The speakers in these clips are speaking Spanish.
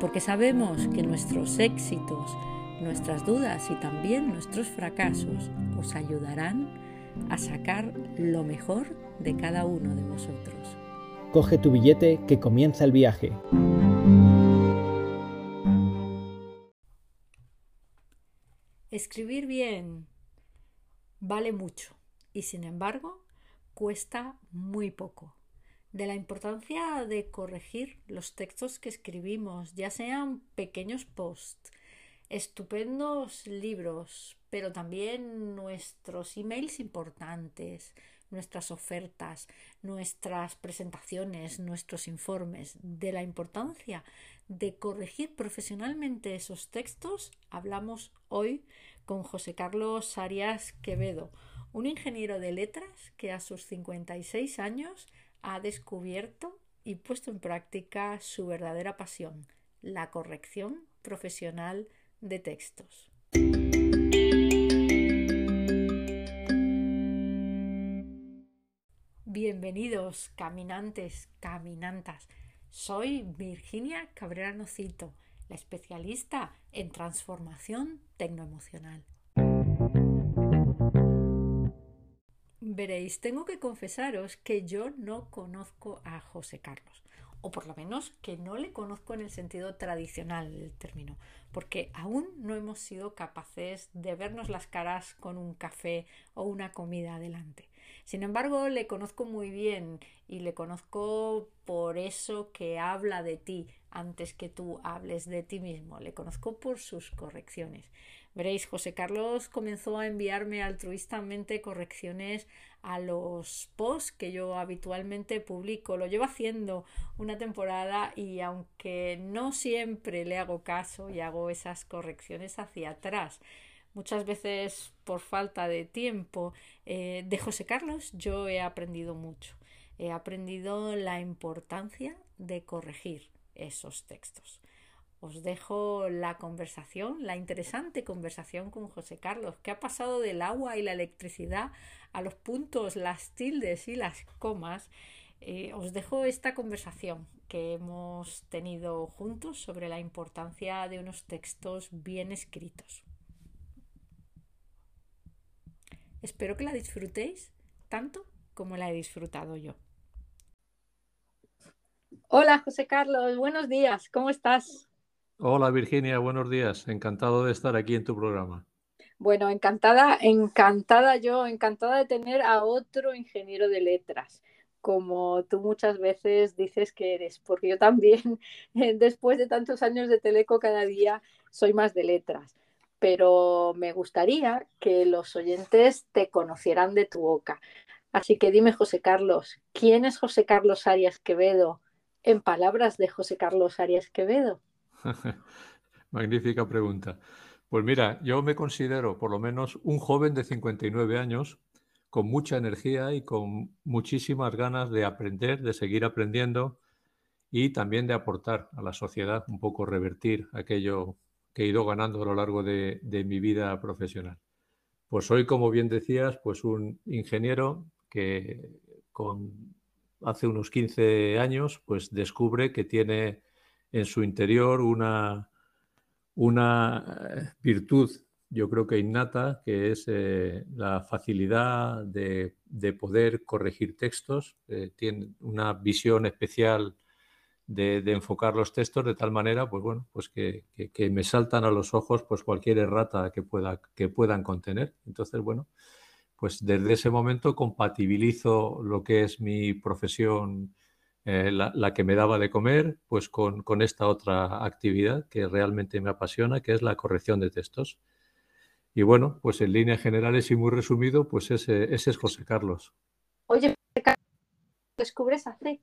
porque sabemos que nuestros éxitos, nuestras dudas y también nuestros fracasos os ayudarán a sacar lo mejor de cada uno de vosotros. Coge tu billete que comienza el viaje. Escribir bien vale mucho y sin embargo cuesta muy poco de la importancia de corregir los textos que escribimos, ya sean pequeños posts, estupendos libros, pero también nuestros emails importantes, nuestras ofertas, nuestras presentaciones, nuestros informes, de la importancia de corregir profesionalmente esos textos, hablamos hoy con José Carlos Arias Quevedo, un ingeniero de letras que a sus 56 años ha descubierto y puesto en práctica su verdadera pasión, la corrección profesional de textos. Bienvenidos, caminantes, caminantas. Soy Virginia Cabrera Nocito, la especialista en transformación tecnoemocional. Veréis, tengo que confesaros que yo no conozco a José Carlos, o por lo menos que no le conozco en el sentido tradicional del término, porque aún no hemos sido capaces de vernos las caras con un café o una comida adelante. Sin embargo, le conozco muy bien y le conozco por eso que habla de ti antes que tú hables de ti mismo. Le conozco por sus correcciones. Veréis, José Carlos comenzó a enviarme altruistamente correcciones a los posts que yo habitualmente publico. Lo llevo haciendo una temporada y aunque no siempre le hago caso y hago esas correcciones hacia atrás, muchas veces por falta de tiempo, eh, de José Carlos yo he aprendido mucho. He aprendido la importancia de corregir esos textos os dejo la conversación, la interesante conversación con José Carlos, que ha pasado del agua y la electricidad a los puntos, las tildes y las comas. Eh, os dejo esta conversación que hemos tenido juntos sobre la importancia de unos textos bien escritos. Espero que la disfrutéis tanto como la he disfrutado yo. Hola José Carlos, buenos días, ¿cómo estás? Hola Virginia, buenos días. Encantado de estar aquí en tu programa. Bueno, encantada, encantada yo, encantada de tener a otro ingeniero de letras, como tú muchas veces dices que eres, porque yo también, después de tantos años de Teleco, cada día soy más de letras. Pero me gustaría que los oyentes te conocieran de tu boca. Así que dime, José Carlos, ¿quién es José Carlos Arias Quevedo? En palabras de José Carlos Arias Quevedo. Magnífica pregunta. Pues mira, yo me considero por lo menos un joven de 59 años con mucha energía y con muchísimas ganas de aprender, de seguir aprendiendo y también de aportar a la sociedad, un poco revertir aquello que he ido ganando a lo largo de, mi vida profesional. Pues soy, como bien decías, pues un ingeniero que hace unos 15 años pues descubre que tiene en su interior una, una virtud, yo creo que innata, que es eh, la facilidad de, poder corregir textos. Eh, tiene una visión especial de, enfocar los textos de tal manera, pues bueno, pues que, me saltan a los ojos pues cualquier errata que, pueda, que puedan contener. Entonces, bueno, pues desde ese momento compatibilizo lo que es mi profesión eh, la, que me daba de comer, pues con, esta otra actividad que realmente me apasiona, que es la corrección de textos. Y bueno, pues en líneas generales y muy resumido, pues ese, ese es José Carlos. Oye, ¿descubres hace?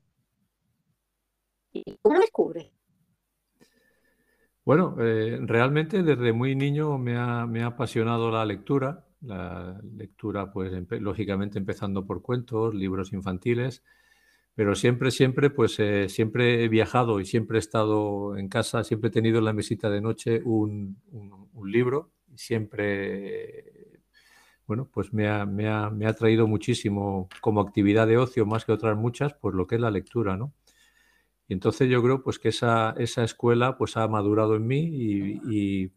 ¿Y cómo descubre? Bueno, eh, realmente desde muy niño me ha, me ha, apasionado la lectura. La lectura, pues lógicamente empezando por cuentos, libros infantiles, pero siempre, siempre, pues eh, siempre he viajado y siempre he estado en casa, siempre he tenido en la mesita de noche un, un, libro y siempre, bueno, pues me ha, traído muchísimo como actividad de ocio, más que otras muchas, pues lo que es la lectura, ¿no? Y entonces yo creo pues que esa, escuela pues ha madurado en mí y,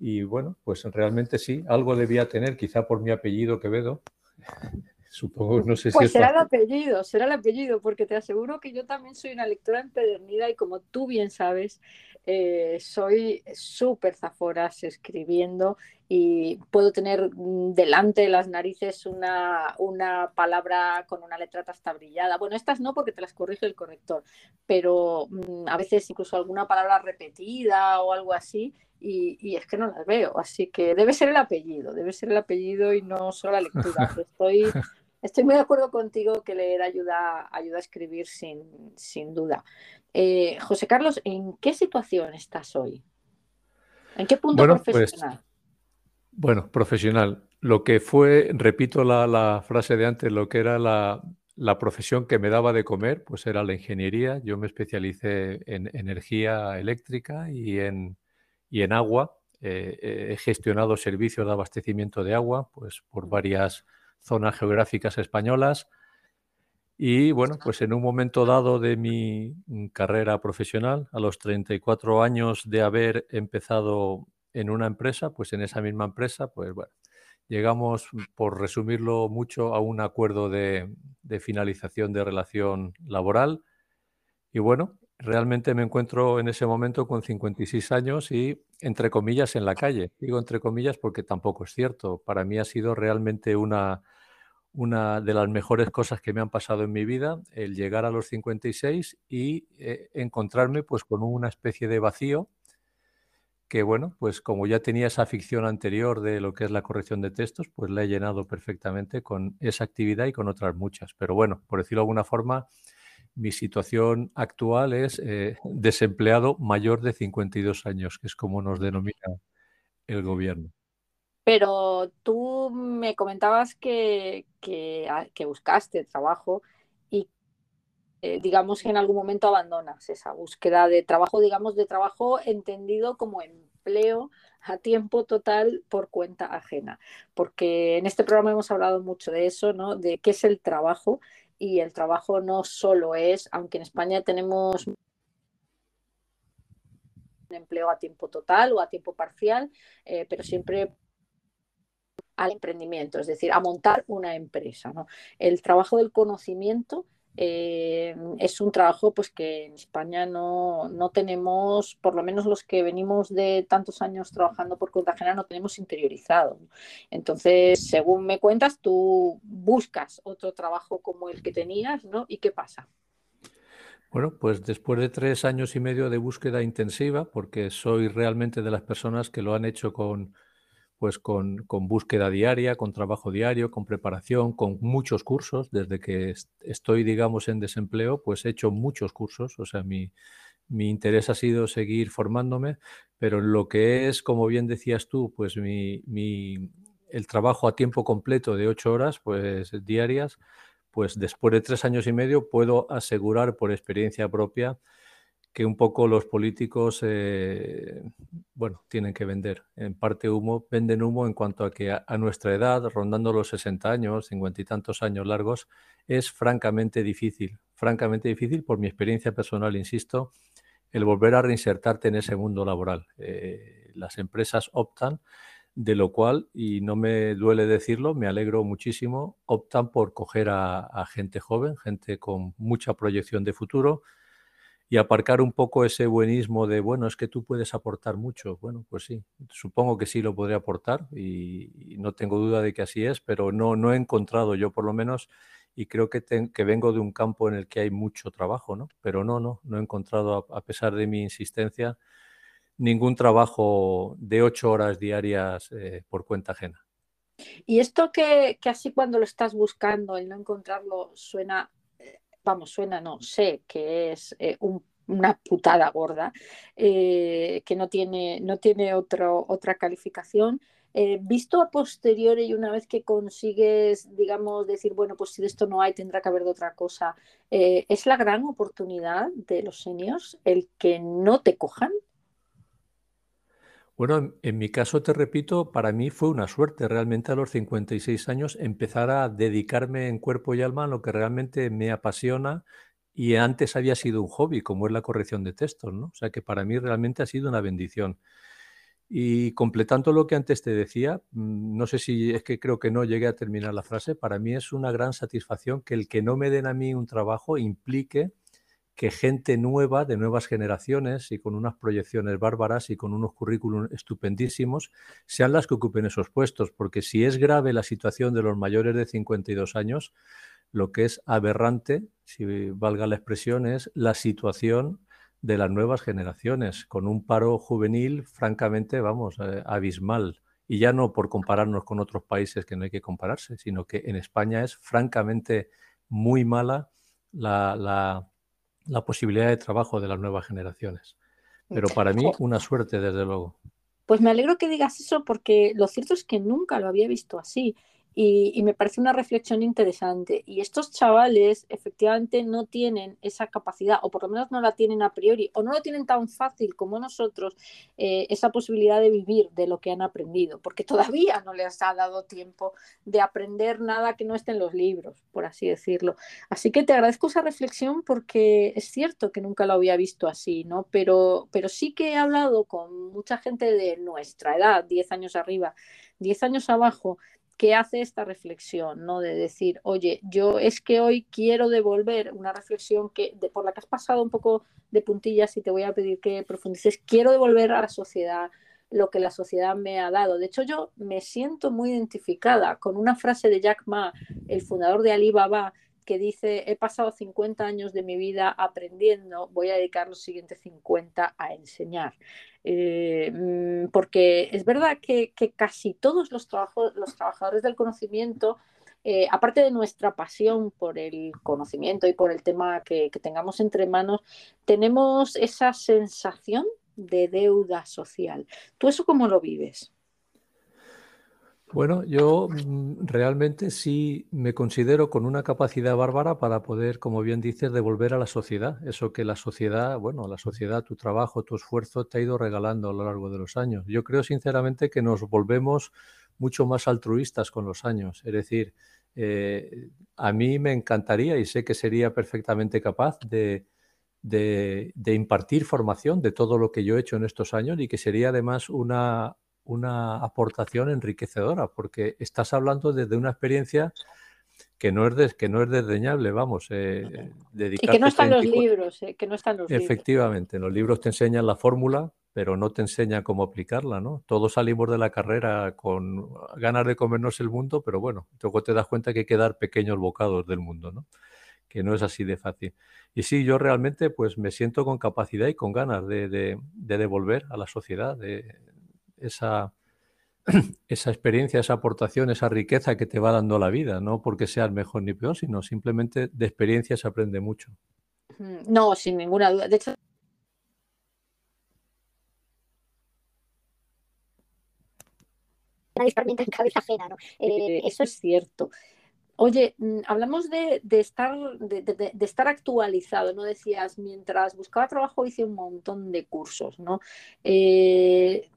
y, bueno, pues realmente sí, algo debía tener, quizá por mi apellido Quevedo. Supongo, no sé si. Pues será el apellido, será el apellido, porque te aseguro que yo también soy una lectora empedernida y como tú bien sabes, eh, soy súper zaforas escribiendo y puedo tener mm, delante de las narices una, una palabra con una letra brillada. Bueno, estas no porque te las corrige el corrector, pero mm, a veces incluso alguna palabra repetida o algo así y, y, es que no las veo. Así que debe ser el apellido, debe ser el apellido y no solo la lectura. Estoy, estoy muy de acuerdo contigo que leer ayuda, ayuda a escribir sin, sin duda. Eh, José Carlos, ¿en qué situación estás hoy? ¿En qué punto pues, profesional? bueno, profesional. Lo que fue, repito la, frase de antes, lo que era la, profesión que me daba de comer, pues era la ingeniería. Yo me especialicé en energía eléctrica y en, en agua. Eh, he gestionado servicios de abastecimiento de agua pues, por varias zonas geográficas españolas. Y bueno, pues en un momento dado de mi carrera profesional, a los 34 años de haber empezado en una empresa, pues en esa misma empresa, pues bueno, llegamos, por resumirlo mucho, a un acuerdo de, finalización de relación laboral. Y bueno, realmente me encuentro en ese momento con 56 años y entre comillas en la calle. Digo entre comillas porque tampoco es cierto. Para mí ha sido realmente una una de las mejores cosas que me han pasado en mi vida, el llegar a los 56 y eh, encontrarme pues con una especie de vacío que bueno, pues como ya tenía esa ficción anterior de lo que es la corrección de textos, pues la he llenado perfectamente con esa actividad y con otras muchas. Pero bueno, por decirlo de alguna forma, mi situación actual es eh, desempleado mayor de 52 años, que es como nos denomina el gobierno. Pero tú me comentabas que, ah, que, buscaste trabajo y eh, digamos que en algún momento abandonas esa búsqueda de trabajo, digamos de trabajo entendido como empleo a tiempo total por cuenta ajena. Porque en este programa hemos hablado mucho de eso, ¿no? De qué es el trabajo y el trabajo no solo es, aunque en España tenemos un empleo a tiempo total o a tiempo parcial, eh, pero siempre al emprendimiento, es decir, a montar una empresa. El trabajo del conocimiento eh, es un trabajo pues, que en España no, tenemos, por lo menos los que venimos de tantos años trabajando por cuenta no tenemos interiorizado. Entonces, según me cuentas, tú buscas otro trabajo como el que tenías, ¿no? ¿Y qué pasa? Bueno, pues después de tres años y medio de búsqueda intensiva, porque soy realmente de las personas que lo han hecho con, pues con, búsqueda diaria, con trabajo diario, con preparación, con muchos cursos. Desde que estoy, digamos, en desempleo, pues he hecho muchos cursos. O sea, mi, interés ha sido seguir formándome, pero lo que es, como bien decías tú, pues mi, el trabajo a tiempo completo de ocho horas, pues diarias, pues después de tres años y medio puedo asegurar por experiencia propia que un poco los políticos, eh, bueno, tienen que vender. En parte humo, venden humo en cuanto a que a, nuestra edad, rondando los 60 años, 50 y tantos años largos, es francamente difícil, francamente difícil por mi experiencia personal, insisto, el volver a reinsertarte en ese mundo laboral. Eh, las empresas optan, de lo cual, y no me duele decirlo, me alegro muchísimo, optan por coger a gente joven, gente con mucha proyección de futuro, y aparcar un poco ese buenismo de, bueno, es que tú puedes aportar mucho. Bueno, pues sí, supongo que sí lo podría aportar y, no tengo duda de que así es, pero no, no he encontrado yo por lo menos y creo que, que vengo de un campo en el que hay mucho trabajo, ¿no? Pero no, no, no he encontrado, a, pesar de mi insistencia, ningún trabajo de ocho horas diarias eh, por cuenta ajena. Y esto que, que, así cuando lo estás buscando, el no encontrarlo, suena vamos, suena, no, sé que es eh, un una putada gorda, eh, que no tiene, no tiene otra calificación. Eh, visto a posteriori y una vez que consigues, digamos, decir, bueno, pues si de esto no hay, tendrá que haber de otra cosa, ¿es la gran oportunidad de los seniors el que no te cojan? Bueno, en, mi caso, te repito, para mí fue una suerte realmente a los 56 años empezar a dedicarme en cuerpo y alma a lo que realmente me apasiona y antes había sido un hobby, como es la corrección de textos, ¿no? O sea que para mí realmente ha sido una bendición. Y completando lo que antes te decía, mm, no sé si es que creo que no llegué a terminar la frase, para mí es una gran satisfacción que el que no me den a mí un trabajo implique que gente nueva, de nuevas generaciones y con unas proyecciones bárbaras y con unos currículums estupendísimos, sean las que ocupen esos puestos, porque si es grave la situación de los mayores de 52 años, lo que es aberrante, si valga la expresión, es la situación de las nuevas generaciones, con un paro juvenil francamente, vamos, eh, abismal. Y ya no por compararnos con otros países que no hay que compararse, sino que en España es francamente muy mala la la posibilidad de trabajo de las nuevas generaciones. Pero para mí una suerte, desde luego. Pues me alegro que digas eso porque lo cierto es que nunca lo había visto así. Y, me parece una reflexión interesante. Y estos chavales efectivamente no tienen esa capacidad, o por lo menos no la tienen a priori, o no lo tienen tan fácil como nosotros, eh, esa posibilidad de vivir de lo que han aprendido, porque todavía no les ha dado tiempo de aprender nada que no esté en los libros, por así decirlo. Así que te agradezco esa reflexión porque es cierto que nunca lo había visto así, ¿no? Pero, pero sí que he hablado con mucha gente de nuestra edad, 10 años arriba, 10 años abajo, que hace esta reflexión, ¿no? De decir, oye, yo es que hoy quiero devolver una reflexión que, por la que has pasado un poco de puntillas y te voy a pedir que profundices, quiero devolver a la sociedad lo que la sociedad me ha dado. De hecho, yo me siento muy identificada con una frase de Jack Ma, el fundador de Alibaba, que dice, he pasado 50 años de mi vida aprendiendo, voy a dedicar los siguientes 50 a enseñar. Eh, mm, porque es verdad que, casi todos los, los trabajadores del conocimiento, eh, aparte de nuestra pasión por el conocimiento y por el tema que tengamos entre manos, tenemos esa sensación de deuda social. ¿Tú eso cómo lo vives? Bueno, yo mm, realmente sí me considero con una capacidad bárbara para poder, como bien dices, devolver a la sociedad. Eso que la sociedad, bueno, la sociedad, tu trabajo, tu esfuerzo te ha ido regalando a lo largo de los años. Yo creo sinceramente que nos volvemos mucho más altruistas con los años. Es decir, eh, a mí me encantaría y sé que sería perfectamente capaz de, de impartir formación de todo lo que yo he hecho en estos años y que sería además una una aportación enriquecedora, porque estás hablando desde una experiencia que no es, que no es desdeñable, vamos. Eh, y que no están los libros, eh, que no están los Efectivamente, en los libros te enseñan la fórmula, pero no te enseñan cómo aplicarla, ¿no? Todos salimos de la carrera con ganas de comernos el mundo, pero bueno, luego te das cuenta que hay que dar pequeños bocados del mundo, ¿no? Que no es así de fácil. Y sí, yo realmente pues me siento con capacidad y con ganas de, de devolver a la sociedad, de, esa, esa experiencia, esa aportación, esa riqueza que te va dando la vida, no porque seas mejor ni peor, sino simplemente de experiencia se aprende mucho. No, sin ninguna duda. De hecho, en cabeza ajena, ¿no? Eh, eso es cierto. Oye, mm, hablamos de, estar, de, estar actualizado, ¿no? Decías, mientras buscaba trabajo hice un montón de cursos, ¿no? Eh,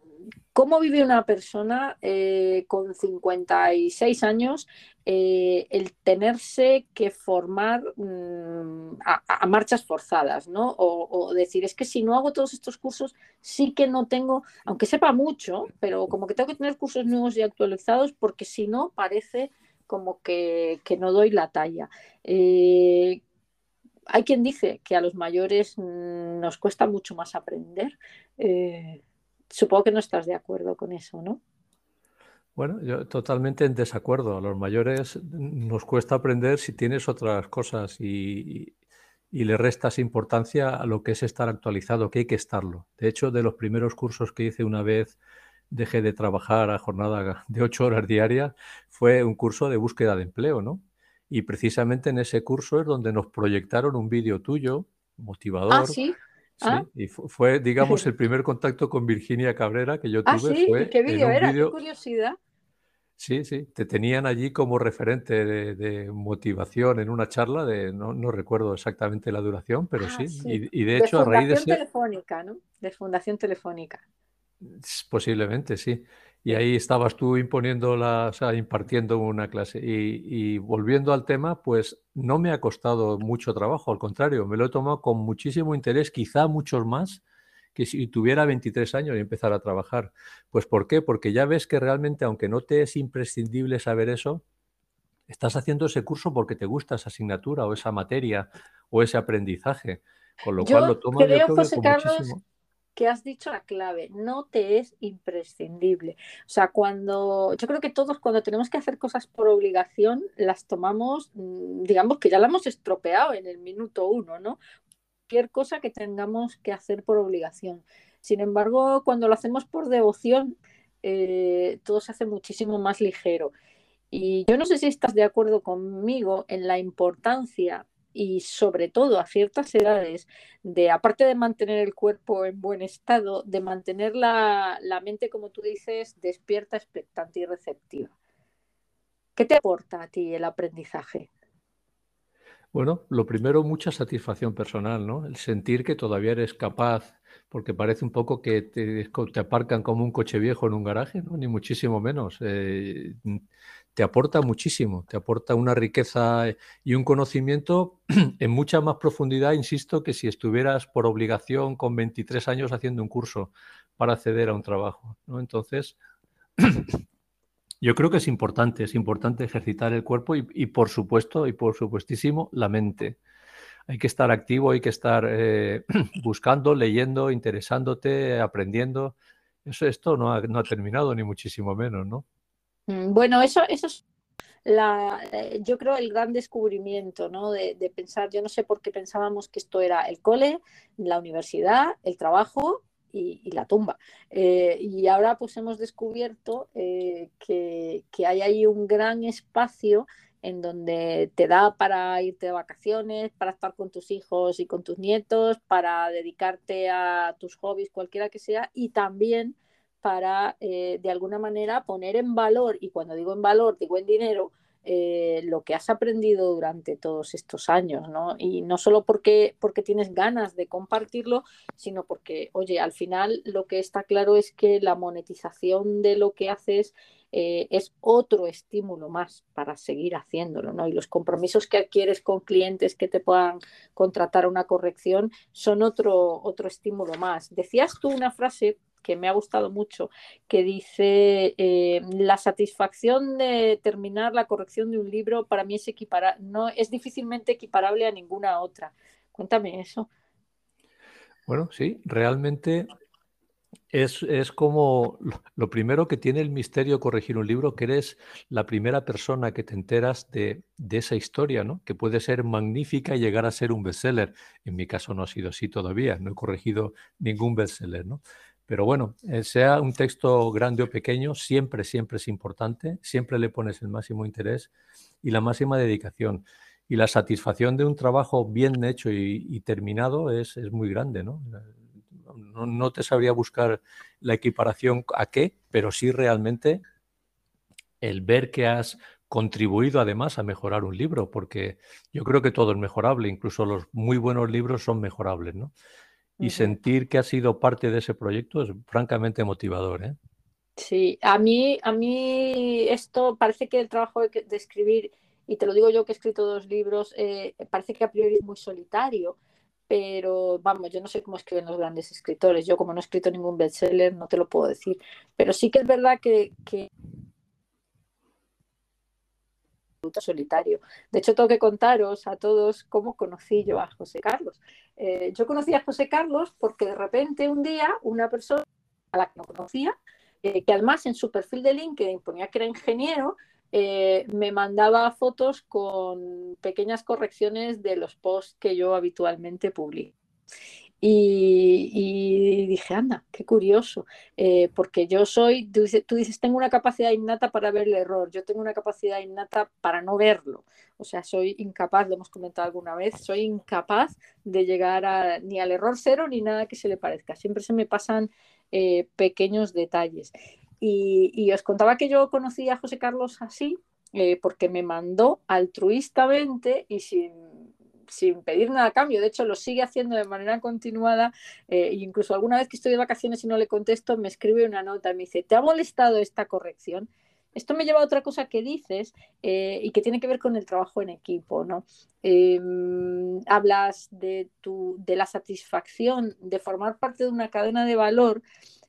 ¿Cómo vive una persona eh, con 56 años eh, el tenerse que formar mm, a, marchas forzadas, ¿no? O, decir, es que si no hago todos estos cursos, sí que no tengo, aunque sepa mucho, pero como que tengo que tener cursos nuevos y actualizados porque si no parece como que, no doy la talla. Eh, hay quien dice que a los mayores mm, nos cuesta mucho más aprender supongo que no estás de acuerdo con eso, ¿no? Bueno, yo totalmente en desacuerdo. A los mayores nos cuesta aprender si tienes otras cosas y, le restas importancia a lo que es estar actualizado, que hay que estarlo. De hecho, de los primeros cursos que hice una vez dejé de trabajar a jornada de ocho horas diarias, fue un curso de búsqueda de empleo, ¿no? Y precisamente en ese curso es donde nos proyectaron un vídeo tuyo, motivador, ah, ¿sí? Sí, ah. y fue, digamos, el primer contacto con Virginia Cabrera que yo ah, tuve. ¿sí? Fue ¿Qué vídeo era? Qué curiosidad. Sí, sí, te tenían allí como referente de, motivación en una charla de, no, no, recuerdo exactamente la duración, pero ah, sí. Y, de hecho, a raíz de... Fundación Telefónica, ¿no? De Fundación Telefónica. Posiblemente, sí. Y ahí estabas tú imponiendo la, o sea, impartiendo una clase. Y, y, volviendo al tema, pues no me ha costado mucho trabajo, al contrario, me lo he tomado con muchísimo interés, quizá muchos más que si tuviera 23 años y empezar a trabajar. Pues ¿por qué? Porque ya ves que realmente, aunque no te es imprescindible saber eso, estás haciendo ese curso porque te gusta esa asignatura o esa materia o ese aprendizaje. Con lo cual lo tomas creo, José Carlos, que has dicho la clave, no te es imprescindible. O sea, cuando yo creo que todos cuando tenemos que hacer cosas por obligación, las tomamos, mm, digamos que ya la hemos estropeado en el minuto uno, ¿no? cosa que tengamos que hacer por obligación. Sin embargo, cuando lo hacemos por devoción, eh, todo se hace muchísimo más ligero. Y yo no sé si estás de acuerdo conmigo en la importancia y sobre todo a ciertas edades de, aparte de mantener el cuerpo en buen estado, de mantener la, la mente, como tú dices, despierta, expectante y receptiva. ¿Qué te aporta a ti el aprendizaje? Bueno, lo primero, mucha satisfacción personal, ¿no? El sentir que todavía eres capaz, porque parece un poco que te, aparcan como un coche viejo en un garaje, ¿no? Ni muchísimo menos. Eh, te aporta muchísimo, te aporta una riqueza y un conocimiento en mucha más profundidad, insisto, que si estuvieras por obligación con 23 años haciendo un curso para acceder a un trabajo. Entonces, Yo creo que es importante, es importante ejercitar el cuerpo y, por supuesto, y por supuestísimo, la mente. Hay que estar activo, hay que estar eh, buscando, leyendo, interesándote, aprendiendo. Eso, esto no ha terminado, ni muchísimo menos, ¿no? Bueno, eso, eso es la, eh, yo creo el gran descubrimiento, ¿no? De, pensar, yo no sé por qué pensábamos que esto era el cole, la universidad, el trabajo y, la tumba. Eh, y ahora pues hemos descubierto eh, que, hay ahí un gran espacio en donde te da para irte de vacaciones, para estar con tus hijos y con tus nietos, para dedicarte a tus hobbies, cualquiera que sea, y también para eh, de alguna manera poner en valor, y cuando digo en valor, digo en dinero, eh, lo que has aprendido durante todos estos años, ¿no? Y no solo porque, porque tienes ganas de compartirlo, sino porque, oye, al final lo que está claro es que la monetización de lo que haces eh, es otro estímulo más para seguir haciéndolo, ¿no? Y los compromisos que adquieres con clientes que te puedan contratar una corrección son otro, otro estímulo más. Decías tú una frase que me ha gustado mucho, que dice, eh, la satisfacción de terminar la corrección de un libro para mí es, equipara no, es difícilmente equiparable a ninguna otra. Cuéntame eso. Bueno, sí, realmente es, es, como lo primero que tiene el misterio corregir un libro, que eres la primera persona que te enteras de, de, esa historia, ¿no? Que puede ser magnífica y llegar a ser un bestseller. En mi caso no ha sido así todavía, no he corregido ningún bestseller, ¿no? Pero bueno, eh, sea un texto grande o pequeño, siempre, siempre es importante, siempre le pones el máximo interés y la máxima dedicación. Y la satisfacción de un trabajo bien hecho y, terminado es, muy grande, ¿no? ¿no? ¿no? te sabría buscar la equiparación a qué, pero sí realmente el ver que has contribuido además a mejorar un libro, porque yo creo que todo es mejorable, incluso los muy buenos libros son mejorables, ¿no? Y sentir que ha sido parte de ese proyecto es francamente motivador. ¿eh? Sí, a mí, a mí esto parece que el trabajo de, escribir, y te lo digo yo que he escrito dos libros, eh, parece que a priori es muy solitario, pero vamos, yo no sé cómo escriben los grandes escritores. Yo como no he escrito ningún bestseller no te lo puedo decir, pero sí que es verdad que, que solitario. De hecho, tengo que contaros a todos cómo conocí yo a José Carlos. Eh, yo conocí a José Carlos porque de repente un día una persona a la que no conocía, eh, que además en su perfil de LinkedIn ponía que era ingeniero, eh, me mandaba fotos con pequeñas correcciones de los posts que yo habitualmente publico. Y, dije, anda, qué curioso, eh, porque yo soy, tú dices, tengo una capacidad innata para ver el error, yo tengo una capacidad innata para no verlo. O sea, soy incapaz, lo hemos comentado alguna vez, soy incapaz de llegar ni al error cero ni nada que se le parezca. Siempre se me pasan eh, pequeños detalles. Y, os contaba que yo conocí a José Carlos así, eh, porque me mandó altruistamente y sin sin pedir nada a cambio. De hecho, lo sigue haciendo de manera continuada. Eh, incluso alguna vez que estoy de vacaciones y no le contesto, me escribe una nota y me dice, ¿te ha molestado esta corrección? Esto me lleva a otra cosa que dices eh, y que tiene que ver con el trabajo en equipo, ¿no? Em, hablas de, tu, de la satisfacción de formar parte de una cadena de valor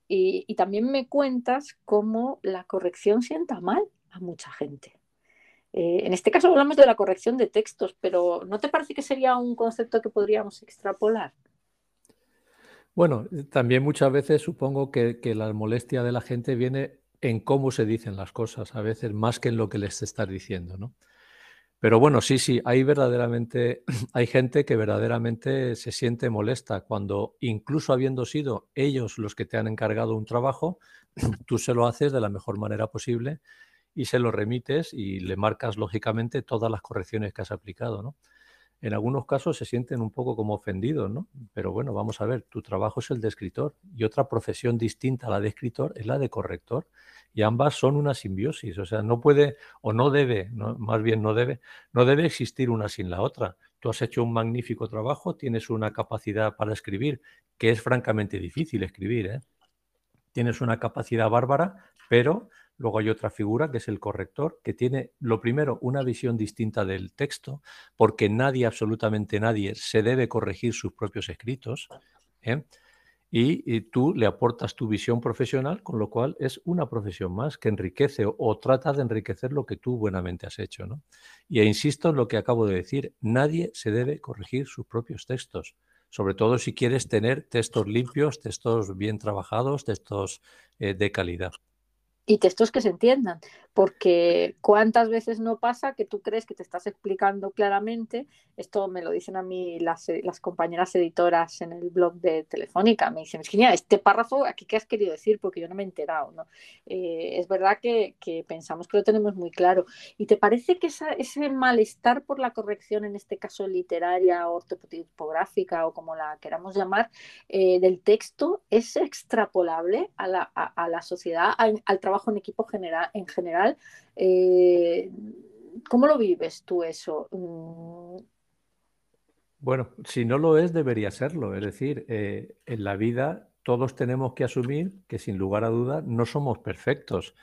y, y también me cuentas cómo la corrección sienta mal a mucha gente. Eh, en este caso hablamos de la corrección de textos, pero ¿no te parece que sería un concepto que podríamos extrapolar? Bueno, también muchas veces supongo que, la molestia de la gente viene en cómo se dicen las cosas, a veces más que en lo que les estás diciendo, ¿no? Pero bueno, sí, sí, hay verdaderamente, hay gente que verdaderamente se siente molesta cuando, incluso habiendo sido ellos los que te han encargado un trabajo, tú se lo haces de la mejor manera posible y se lo remites y le marcas lógicamente todas las correcciones que has aplicado, ¿no? En algunos casos se sienten un poco como ofendidos, ¿no? Pero bueno, vamos a ver, tu trabajo es el de escritor y otra profesión distinta a la de escritor es la de corrector y ambas son una simbiosis, o sea, no puede o no debe, más bien no debe, no debe existir una sin la otra. Tú has hecho un magnífico trabajo, tienes una capacidad para escribir, que es francamente difícil escribir, ¿eh? Tienes una capacidad bárbara, pero Luego hay otra figura que es el corrector, que tiene, lo primero, una visión distinta del texto, porque nadie, absolutamente nadie, se debe corregir sus propios escritos. ¿eh? Y, tú le aportas tu visión profesional, con lo cual es una profesión más que enriquece o, trata de enriquecer lo que tú buenamente has hecho. ¿no? Y e insisto en lo que acabo de decir, nadie se debe corregir sus propios textos sobre todo si quieres tener textos limpios, textos bien trabajados, textos eh, de calidad y textos que se entiendan, porque cuántas veces no pasa que tú crees que te estás explicando claramente, esto me lo dicen a mí las, eh, compañeras editoras en el blog de Telefónica, me dicen, Virginia, este párrafo aquí qué has querido decir, porque yo no me he enterado, ¿no? Eh, es verdad que, pensamos que lo tenemos muy claro. ¿Y te parece que ese malestar por la corrección, en este caso literaria, ortotipográfica o como la queramos llamar, eh, del texto, es extrapolable a la, sociedad, al, al trabajo en equipo general, en general. Eh, ¿Cómo lo vives tú eso? Mm. Bueno, si no lo es, debería serlo. Es decir, eh, en la vida todos tenemos que asumir que sin lugar a duda no somos perfectos.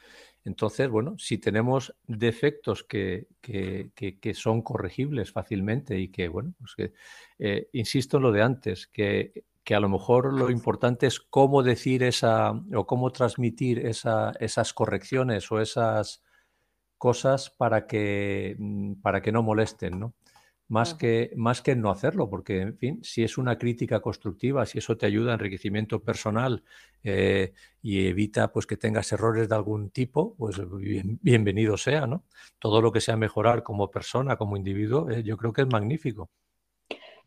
Entonces, bueno, si tenemos defectos que, que, son corregibles fácilmente y que, bueno, pues que, eh, insisto en lo de antes, que que a lo mejor lo importante es cómo decir esa o cómo transmitir esas correcciones o esas cosas para que, mm, para que no molesten, ¿no? Más, que, más que no hacerlo, porque, en fin, si es una crítica constructiva, si eso te ayuda a enriquecimiento personal eh, y evita pues, que tengas errores de algún tipo, pues bienvenido sea, ¿no? Todo lo que sea mejorar como persona, como individuo, eh, yo creo que es magnífico.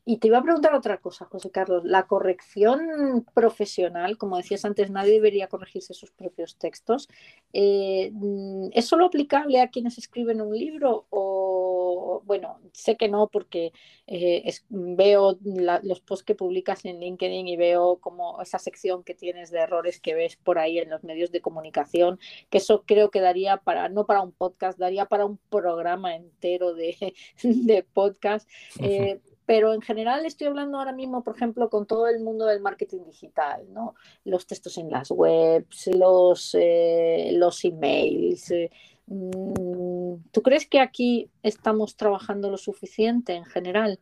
Y te iba a preguntar otra cosa, José Carlos. La corrección profesional, como decías antes, nadie debería corregirse sus propios textos. Eh, mm, ¿Es solo aplicable a quienes escriben un libro? O, bueno, sé que no, porque eh, veo los posts que publicas en LinkedIn y veo como esa sección que tienes de errores que ves por ahí en los medios de comunicación, que eso creo que daría para, no para un podcast, daría para un programa entero de, de podcast pero en general estoy hablando ahora mismo, por ejemplo, con todo el mundo del marketing digital, ¿no? Los textos en las webs, los, eh, los emails. Eh, mm, ¿Tú crees que aquí estamos trabajando lo suficiente en general?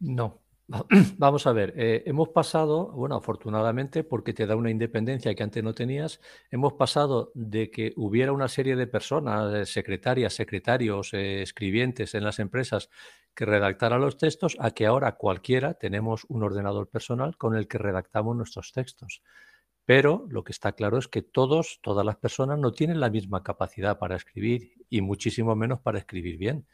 No, Vamos a ver, eh, hemos pasado, bueno, afortunadamente, porque te da una independencia que antes no tenías, hemos pasado de que hubiera una serie de personas, secretarias, secretarios, escribientes en las empresas que redactara los textos a que ahora cualquiera tenemos un ordenador personal con el que redactamos nuestros textos. Pero lo que está claro es que todos, todas las personas no tienen la misma capacidad para escribir y muchísimo menos para escribir bien.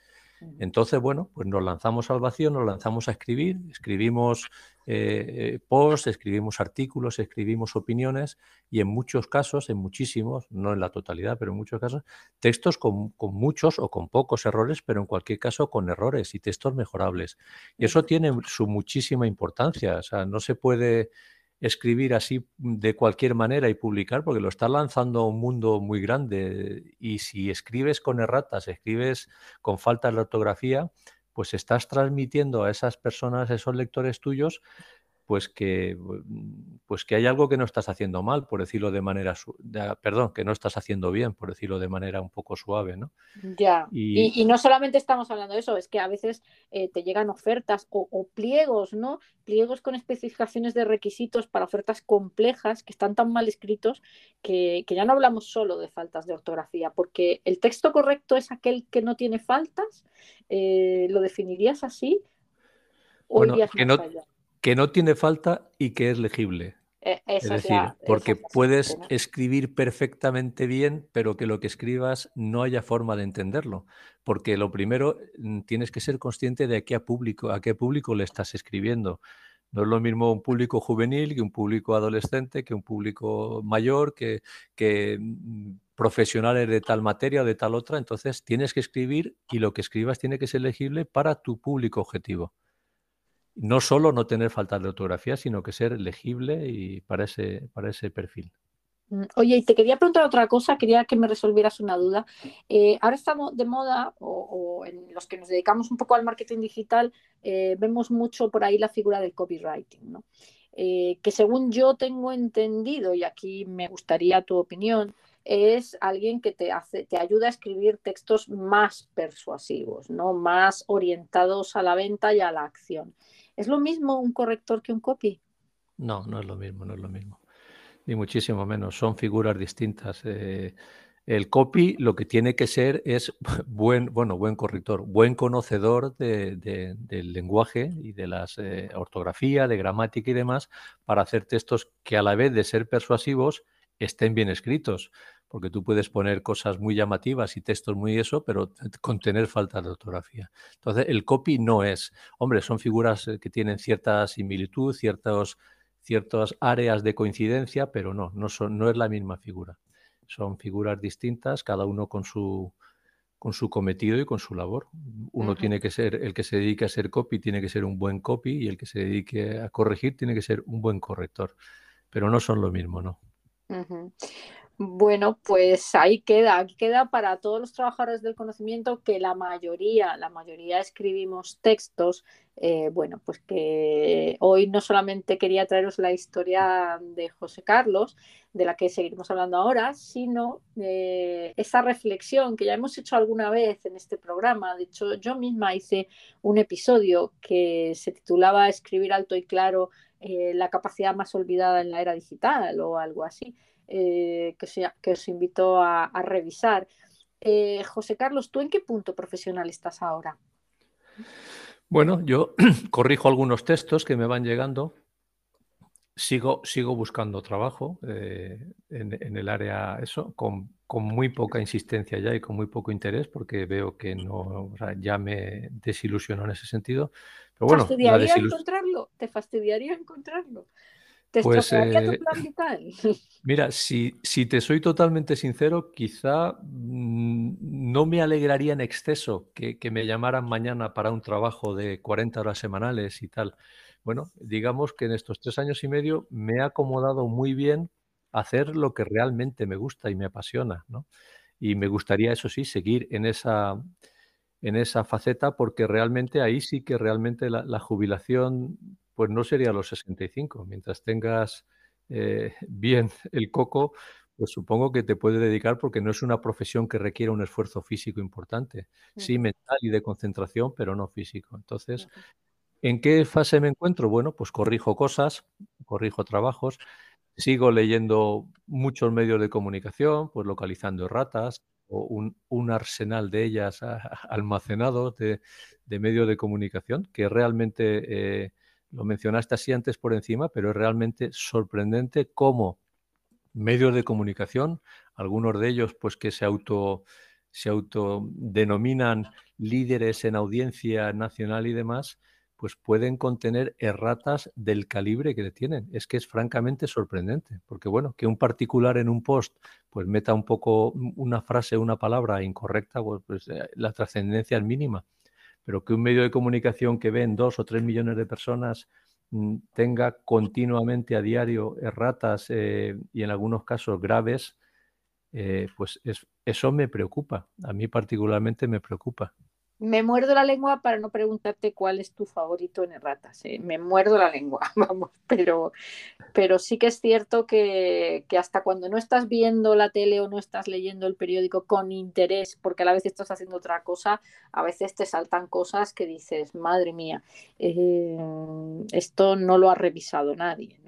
Entonces, bueno, pues nos lanzamos al vacío, nos lanzamos a escribir, escribimos eh, eh, posts, escribimos artículos, escribimos opiniones y en muchos casos, en muchísimos, no en la totalidad, pero en muchos casos, textos con, con muchos o con pocos errores, pero en cualquier caso con errores y textos mejorables. Y eso tiene su muchísima importancia. O sea, no se puede escribir así de cualquier manera y publicar porque lo estás lanzando a un mundo muy grande. Y si escribes con erratas, escribes con falta de ortografía, pues estás transmitiendo a esas personas, a esos lectores tuyos, pues que, mm, pues que hay algo que no estás haciendo mal, por decirlo de manera, perdón, que no estás haciendo bien, por decirlo de manera un poco suave, ¿no? Ya, y, no solamente estamos hablando de eso, es que a veces eh, te llegan ofertas o, pliegos, ¿no? Pliegos con especificaciones de requisitos para ofertas complejas que están tan mal escritos que, ya no hablamos solo de faltas de ortografía, porque el texto correcto es aquel que no tiene faltas, eh, ¿lo definirías así? ¿O bueno, que no, que no tiene falta y que es legible. E, es decir, porque puedes escribir perfectamente bien, pero que lo que escribas no haya forma de entenderlo. Porque lo primero, mm, tienes que ser consciente de a qué público, a qué público le estás escribiendo. No es lo mismo un público juvenil que un público adolescente, que un público mayor, que, que mm, profesionales de tal materia o de tal otra. Entonces tienes que escribir y lo que escribas tiene que ser legible para tu público objetivo no solo no tener falta de ortografía, sino que ser legible y para ese, para ese perfil. Mm, oye, y te quería preguntar otra cosa, quería que me resolvieras una duda. Eh, ahora estamos de moda, o, en los que nos dedicamos un poco al marketing digital, eh, vemos mucho por ahí la figura del copywriting, ¿no? Eh, que según yo tengo entendido, y aquí me gustaría tu opinión, es alguien que te hace, te ayuda a escribir textos más persuasivos, ¿no? Más orientados a la venta y a la acción. ¿Es lo mismo un corrector que un copy? No, no es lo mismo, no es lo mismo. Ni muchísimo menos. Son figuras distintas. Eh, el copy lo que tiene que ser es buen, bueno, buen corrector, buen conocedor del lenguaje y de la eh, ortografía, de gramática y demás, para hacer textos que a la vez de ser persuasivos estén bien escritos porque tú puedes poner cosas muy llamativas y textos muy eso, pero contener falta de ortografía. Entonces, el copy no es, hombre, son figuras eh, que tienen cierta similitud, ciertos, ciertas áreas de coincidencia, pero no, no, son, no es la misma figura. Son figuras distintas, cada uno con su, con su cometido y con su labor. Uno tiene que ser, el que se dedique a ser copy tiene que ser un buen copy y el que se dedique a corregir tiene que ser un buen corrector. Pero no son lo mismo, ¿no? Bueno, pues ahí queda, aquí queda para todos los trabajadores del conocimiento que la mayoría, la mayoría escribimos textos. Eh, bueno, pues que hoy no solamente quería traeros la historia de José Carlos, de la que seguiremos hablando ahora, sino eh, esa reflexión que ya hemos hecho alguna vez en este programa. De hecho, yo misma hice un episodio que se titulaba Escribir alto y claro, eh, la capacidad más olvidada en la era digital o algo así. Eh, que, os invito a, revisar. Eh, José Carlos, ¿tú en qué punto profesional estás ahora? Bueno, yo corrijo algunos textos que me van llegando. Sigo, sigo buscando trabajo eh, en, el área, eso, con, muy poca insistencia ya y con muy poco interés, porque veo que no, ya me desilusionó en ese sentido. Pero bueno, ¿Fastidiaría encontrarlo? ¿Te fastidiaría encontrarlo? Pues, eh, Mira, si, si, te soy totalmente sincero, quizá mm, no me alegraría en exceso que, me llamaran mañana para un trabajo de 40 horas semanales y tal. Bueno, digamos que en estos tres años y medio me he acomodado muy bien hacer lo que realmente me gusta y me apasiona, ¿no? Y me gustaría, eso sí, seguir en esa, en esa faceta porque realmente ahí sí que realmente la jubilación pues no sería los 65. Mientras tengas eh, bien el coco, pues supongo que te puedes dedicar porque no es una profesión que requiera un esfuerzo físico importante. Sí, mental y de concentración, pero no físico. Entonces, ¿en qué fase me encuentro? Bueno, pues corrijo cosas, corrijo trabajos, sigo leyendo muchos medios de comunicación, pues localizando ratas o un, arsenal de ellas almacenados de, medios de comunicación que realmente... Eh, lo mencionaste así antes por encima, pero es realmente sorprendente cómo medios de comunicación, algunos de ellos pues que se auto se autodenominan líderes en audiencia nacional y demás, pues pueden contener erratas del calibre que tienen. Es que es francamente sorprendente, porque bueno, que un particular en un post pues meta un poco una frase, una palabra incorrecta, pues, pues eh, la trascendencia es mínima, pero que un medio de comunicación que ven dos o tres millones de personas mm, tenga continuamente a diario erratas eh, y en algunos casos graves, eh, pues eso me preocupa, a mí particularmente me preocupa me muerdo la lengua para no preguntarte cuál es tu favorito en erratas. ¿eh? Me muerdo la lengua, vamos, pero, pero sí que es cierto que, hasta cuando no estás viendo la tele o no estás leyendo el periódico con interés, porque a la vez estás haciendo otra cosa, a veces te saltan cosas que dices, madre mía, eh, esto no lo ha revisado nadie.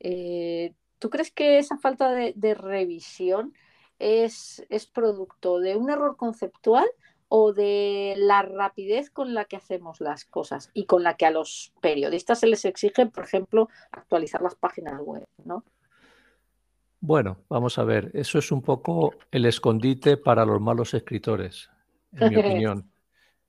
Eh, ¿Tú crees que esa falta de, de revisión es, es producto de un error conceptual? O de la rapidez con la que hacemos las cosas y con la que a los periodistas se les exige, por ejemplo, actualizar las páginas web, ¿no? Bueno, vamos a ver, eso es un poco el escondite para los malos escritores, en mi opinión.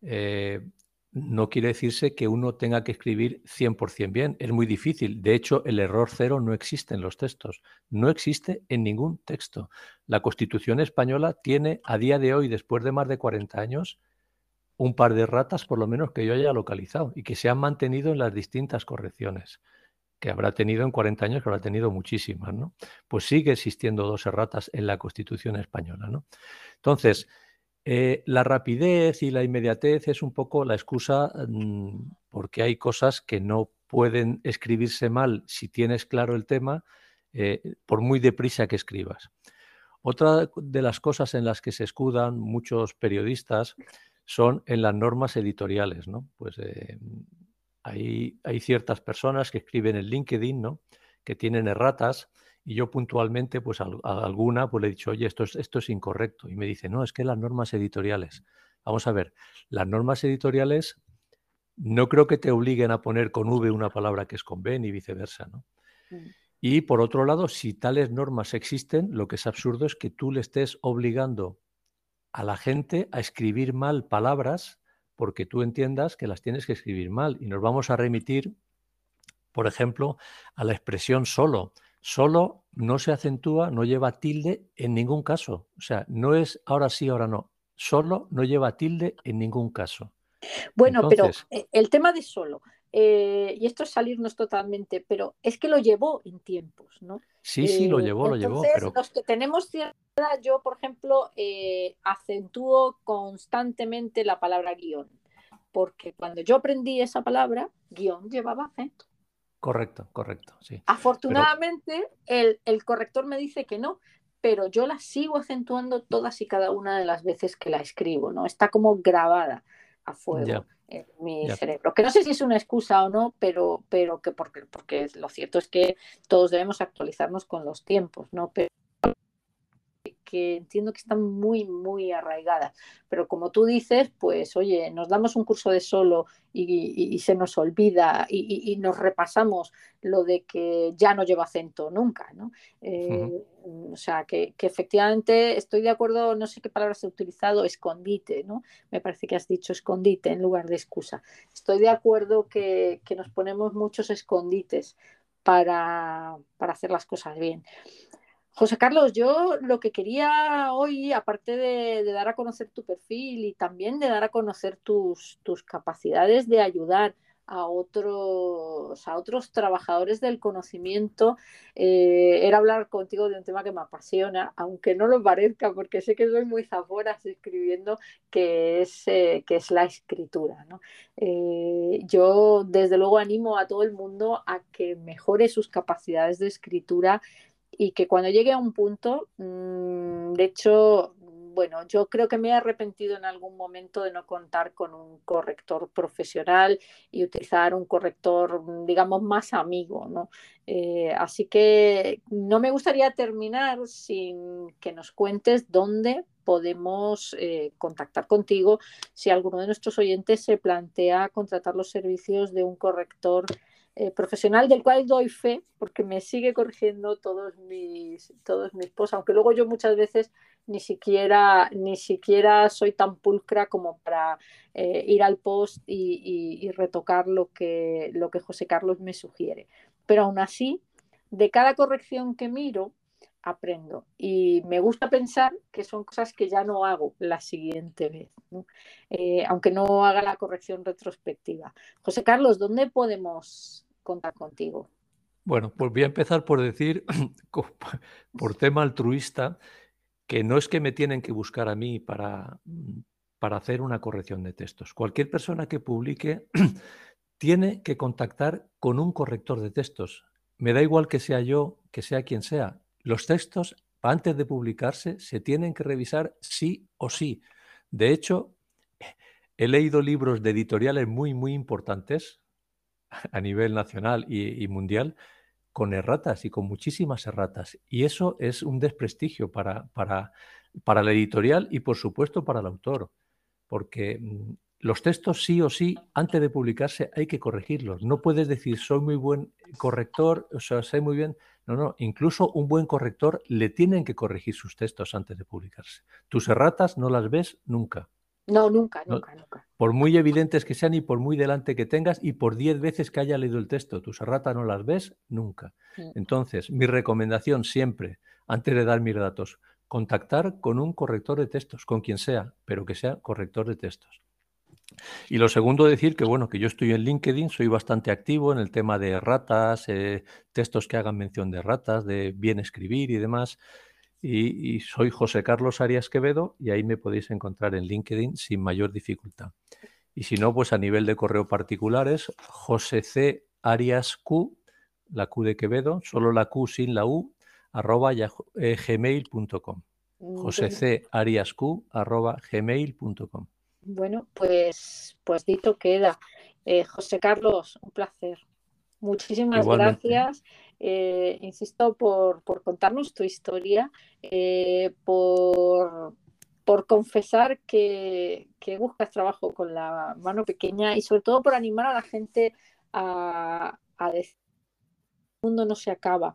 Eh, no quiere decirse que uno tenga que escribir 100% bien. Es muy difícil. De hecho, el error cero no existe en los textos. No existe en ningún texto. La Constitución española tiene a día de hoy, después de más de 40 años, un par de ratas por lo menos que yo haya localizado y que se han mantenido en las distintas correcciones que habrá tenido en 40 años, que habrá tenido muchísimas, ¿no? Pues sigue existiendo dos erratas en la Constitución española, ¿no? Entonces, eh, la rapidez y la inmediatez es un poco la excusa mm, porque hay cosas que no pueden escribirse mal si tienes claro el tema, eh, por muy deprisa que escribas. Otra de las cosas en las que se escudan muchos periodistas son en las normas editoriales, ¿no? Pues eh, hay, ciertas personas que escriben en LinkedIn, ¿no? Que tienen erratas y yo puntualmente, pues a, alguna, pues le he dicho, oye, esto es, esto es incorrecto. Y me dice, no, es que las normas editoriales. Vamos a ver, las normas editoriales no creo que te obliguen a poner con V una palabra que es con B ni viceversa, ¿no? Mm. Y por otro lado, si tales normas existen, lo que es absurdo es que tú le estés obligando a la gente a escribir mal palabras porque tú entiendas que las tienes que escribir mal. Y nos vamos a remitir, por ejemplo, a la expresión solo solo no se acentúa, no lleva tilde en ningún caso. O sea, no es ahora sí, ahora no. Solo no lleva tilde en ningún caso. Bueno, pero eh, el tema de solo, eh, y esto es salirnos totalmente, pero es que lo llevó en tiempos, ¿no? Sí, sí, lo eh, llevó, lo llevó. Pero... Los que tenemos cierta edad, yo, por ejemplo, acentúo constantemente la palabra guion, porque cuando yo aprendí esa palabra, guion llevaba acento. Correcto, correcto, sí. Afortunadamente, el, corrector me dice que no, pero yo la sigo acentuando todas y cada una de las veces que la escribo, ¿no? Está como grabada a fuego en mi cerebro. Que no sé si es una excusa o no, pero, pero que porque, porque lo cierto es que todos debemos actualizarnos con los tiempos, ¿no? Pero que entiendo que están muy, muy arraigadas. Pero como tú dices, pues oye, nos damos un curso de solo y, se nos olvida y, nos repasamos lo de que ya no lleva acento nunca, ¿no? Eh, o sea, que, efectivamente estoy de acuerdo, no sé qué palabras he utilizado, escondite, ¿no? Me parece que has dicho escondite en lugar de excusa. Estoy de acuerdo que, nos ponemos muchos escondites para, para hacer las cosas bien. José Carlos, yo lo que quería hoy, aparte de, dar a conocer tu perfil y también de dar a conocer tus, capacidades de ayudar a otros, a otros trabajadores del conocimiento, eh, era hablar contigo de un tema que me apasiona, aunque no lo parezca, porque sé que soy muy zaforas escribiendo, que es, eh, que es la escritura. Eh, yo, desde luego, animo a todo el mundo a que mejore sus capacidades de escritura y que cuando llegue a un punto, mm, de hecho, bueno, yo creo que me he arrepentido en algún momento de no contar con un corrector profesional y utilizar un corrector, mm, digamos, más amigo, ¿no? Eh, así que no me gustaría terminar sin que nos cuentes dónde podemos eh, contactar contigo si alguno de nuestros oyentes se plantea contratar los servicios de un corrector eh, profesional del cual doy fe porque me sigue corrigiendo todos mis, todos mis posts, aunque luego yo muchas veces ni siquiera, ni siquiera soy tan pulcra como para eh, ir al post y, retocar lo que, lo que José Carlos me sugiere. Pero aún así, de cada corrección que miro, aprendo. Y me gusta pensar que son cosas que ya no hago la siguiente vez, eh, aunque no haga la corrección retrospectiva. José Carlos, ¿dónde podemos contar contigo? Bueno, pues voy a empezar por decir, por tema altruista, que no es que me tienen que buscar a mí para, para hacer una corrección de textos. Cualquier persona que publique tiene que contactar con un corrector de textos. Me da igual que sea yo, que sea quien sea. Los textos, antes de publicarse, se tienen que revisar sí o sí. De hecho, he leído libros de editoriales muy, muy importantes a nivel nacional y, mundial con erratas y con muchísimas erratas. Y eso es un desprestigio para, para, para la editorial y, por supuesto, para el autor. Porque mm, los textos sí o sí, antes de publicarse, hay que corregirlos. No puedes decir, soy muy buen corrector, o sea, sé muy bien. No, no, incluso un buen corrector le tienen que corregir sus textos antes de publicarse. Tus erratas no las ves nunca. No, nunca, nunca, nunca. Por muy evidentes que sean y por muy delante que tengas y por diez veces que haya leído el texto, tus erratas no las ves nunca. Entonces, mi recomendación siempre, antes de dar mis datos, contactar con un corrector de textos, con quien sea, pero que sea corrector de textos. Y lo segundo, decir que bueno, que yo estoy en LinkedIn, soy bastante activo en el tema de ratas, eh, textos que hagan mención de ratas, de bien escribir y demás. Y, soy José Carlos Arias Quevedo y ahí me podéis encontrar en LinkedIn sin mayor dificultad. Y si no, pues a nivel de correo particulares, José C. Arias Q, la Q de Quevedo, solo la Q sin la U, arroba eh, gmail.com. José C. Arias Q, arroba gmail.com. Bueno, pues, pues dicho queda. Eh, José Carlos, un placer. Muchísimas gracias. Eh, insisto, por, contarnos tu historia, eh, por, confesar que, buscas trabajo con la mano pequeña y sobre todo por animar a la gente a, decir el mundo no se acaba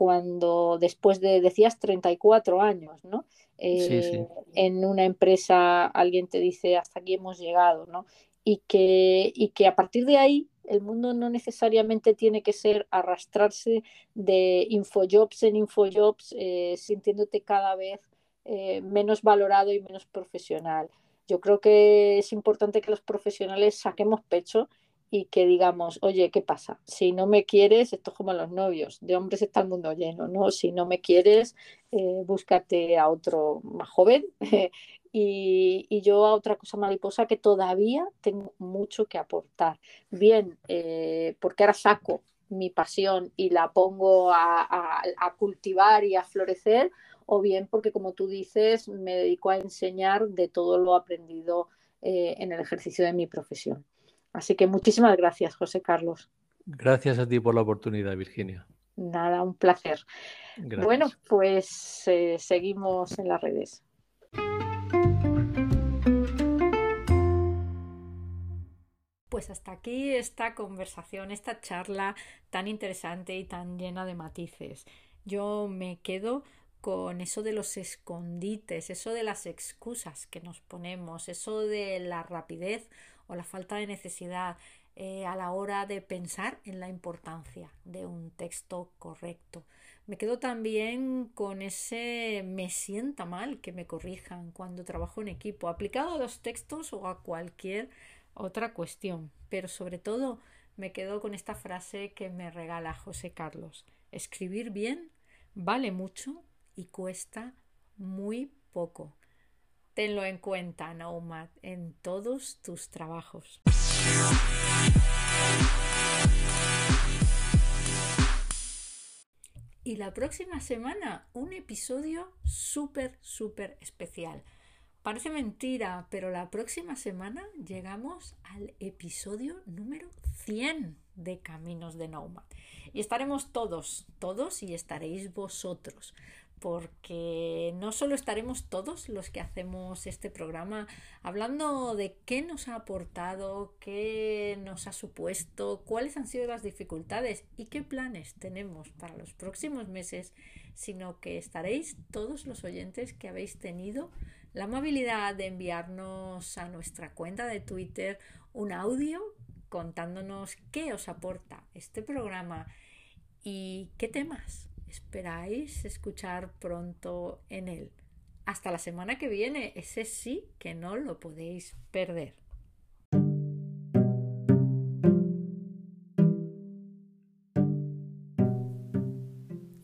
cuando después de, decías, 34 años, ¿no? Eh, en una empresa alguien te dice hasta aquí hemos llegado, ¿no? Y que, y que a partir de ahí el mundo no necesariamente tiene que ser arrastrarse de infojobs en infojobs, eh, sintiéndote cada vez eh, menos valorado y menos profesional. Yo creo que es importante que los profesionales saquemos pecho y que digamos, oye, ¿qué pasa? Si no me quieres, esto es como los novios, de hombres está el mundo lleno, ¿no? Si no me quieres, eh, búscate a otro más joven y, yo a otra cosa mariposa que todavía tengo mucho que aportar. Bien, eh, porque ahora saco mi pasión y la pongo a, cultivar y a florecer, o bien porque, como tú dices, me dedico a enseñar de todo lo aprendido eh, en el ejercicio de mi profesión. Así que muchísimas gracias, José Carlos. Gracias a ti por la oportunidad, Virginia. Nada, un placer. Bueno, pues eh, seguimos en las redes. Pues hasta aquí esta conversación, esta charla tan interesante y tan llena de matices. Yo me quedo con eso de los escondites, eso de las excusas que nos ponemos, eso de la rapidez o la falta de necesidad eh, a la hora de pensar en la importancia de un texto correcto. Me quedo también con ese me sienta mal que me corrijan cuando trabajo en equipo, aplicado a los textos o a cualquier otra cuestión. Pero sobre todo me quedo con esta frase que me regala José Carlos. Escribir bien vale mucho y cuesta muy poco. Tenlo en cuenta, Nomad, en todos tus trabajos. Y la próxima semana un episodio súper, súper especial. Parece mentira, pero la próxima semana llegamos al episodio número 100 de Caminos de Nomad. Y estaremos todos, todos y estaréis vosotros porque no solo estaremos todos los que hacemos este programa hablando de qué nos ha aportado, qué nos ha supuesto, cuáles han sido las dificultades y qué planes tenemos para los próximos meses, sino que estaréis todos los oyentes que habéis tenido la amabilidad de enviarnos a nuestra cuenta de Twitter un audio contándonos qué os aporta este programa y qué temas esperáis escuchar pronto en él. Hasta la semana que viene, ese sí que no lo podéis perder.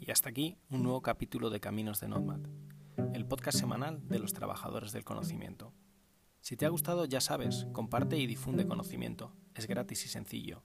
Y hasta aquí un nuevo capítulo de Caminos de Nomad, el podcast semanal de los trabajadores del conocimiento. Si te ha gustado, ya sabes, comparte y difunde conocimiento. Es gratis y sencillo.